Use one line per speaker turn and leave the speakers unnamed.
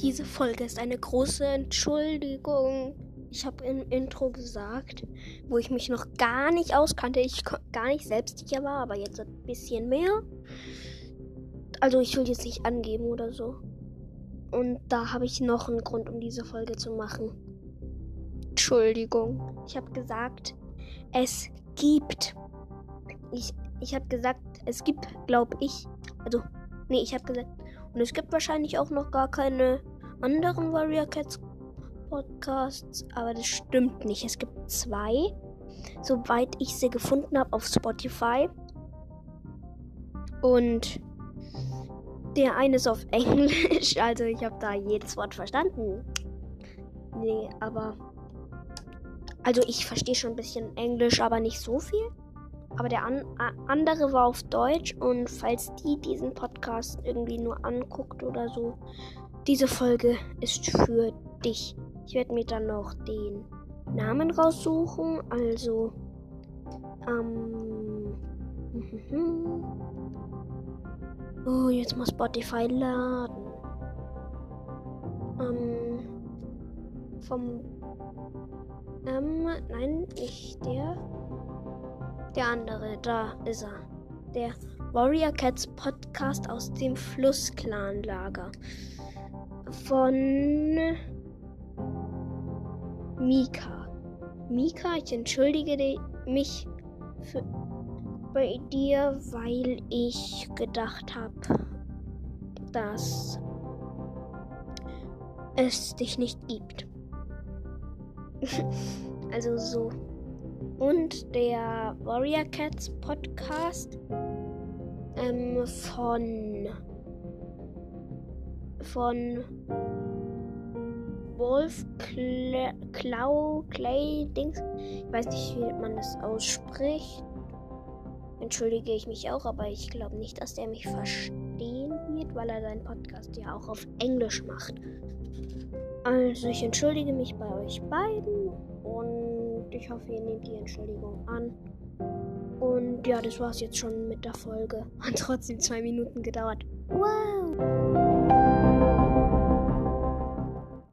Diese Folge ist eine große Entschuldigung. Ich habe im Intro gesagt, wo ich mich noch gar nicht auskannte, ich gar nicht selbstsicher war, aber jetzt ein bisschen mehr. Also ich will jetzt nicht angeben oder so. Und da habe ich noch einen Grund, um diese Folge zu machen. Entschuldigung. Ich habe gesagt, es gibt. Ich, ich habe gesagt, es gibt, glaube ich. Also, nee, ich habe gesagt, und es gibt wahrscheinlich auch noch gar keine anderen Warrior Cats Podcasts, aber das stimmt nicht. Es gibt zwei, soweit ich sie gefunden habe auf Spotify. Und der eine ist auf Englisch, also ich habe da jedes Wort verstanden. Nee, aber. Also ich verstehe schon ein bisschen Englisch, aber nicht so viel. Aber der an andere war auf Deutsch und falls die diesen Podcast irgendwie nur anguckt oder so, diese Folge ist für dich. Ich werde mir dann noch den Namen raussuchen. Also, ähm. Oh, jetzt muss Spotify laden. Ähm. Vom. Ähm, nein, nicht der. Der andere, da ist er. Der Warrior Cats Podcast aus dem Flussclan-Lager. Von Mika. Mika, ich entschuldige mich für, bei dir, weil ich gedacht habe, dass es dich nicht gibt. also so und der Warrior Cats Podcast ähm, von von Wolf Kla Klau Clay Dings. Ich weiß nicht, wie man das ausspricht. Entschuldige ich mich auch, aber ich glaube nicht, dass der mich verstehen wird, weil er seinen Podcast ja auch auf Englisch macht. Also ich entschuldige mich bei euch beiden und ich hoffe, ihr nehmt die Entschuldigung an. Und ja, das war's jetzt schon mit der Folge. Hat trotzdem zwei Minuten gedauert. Wow!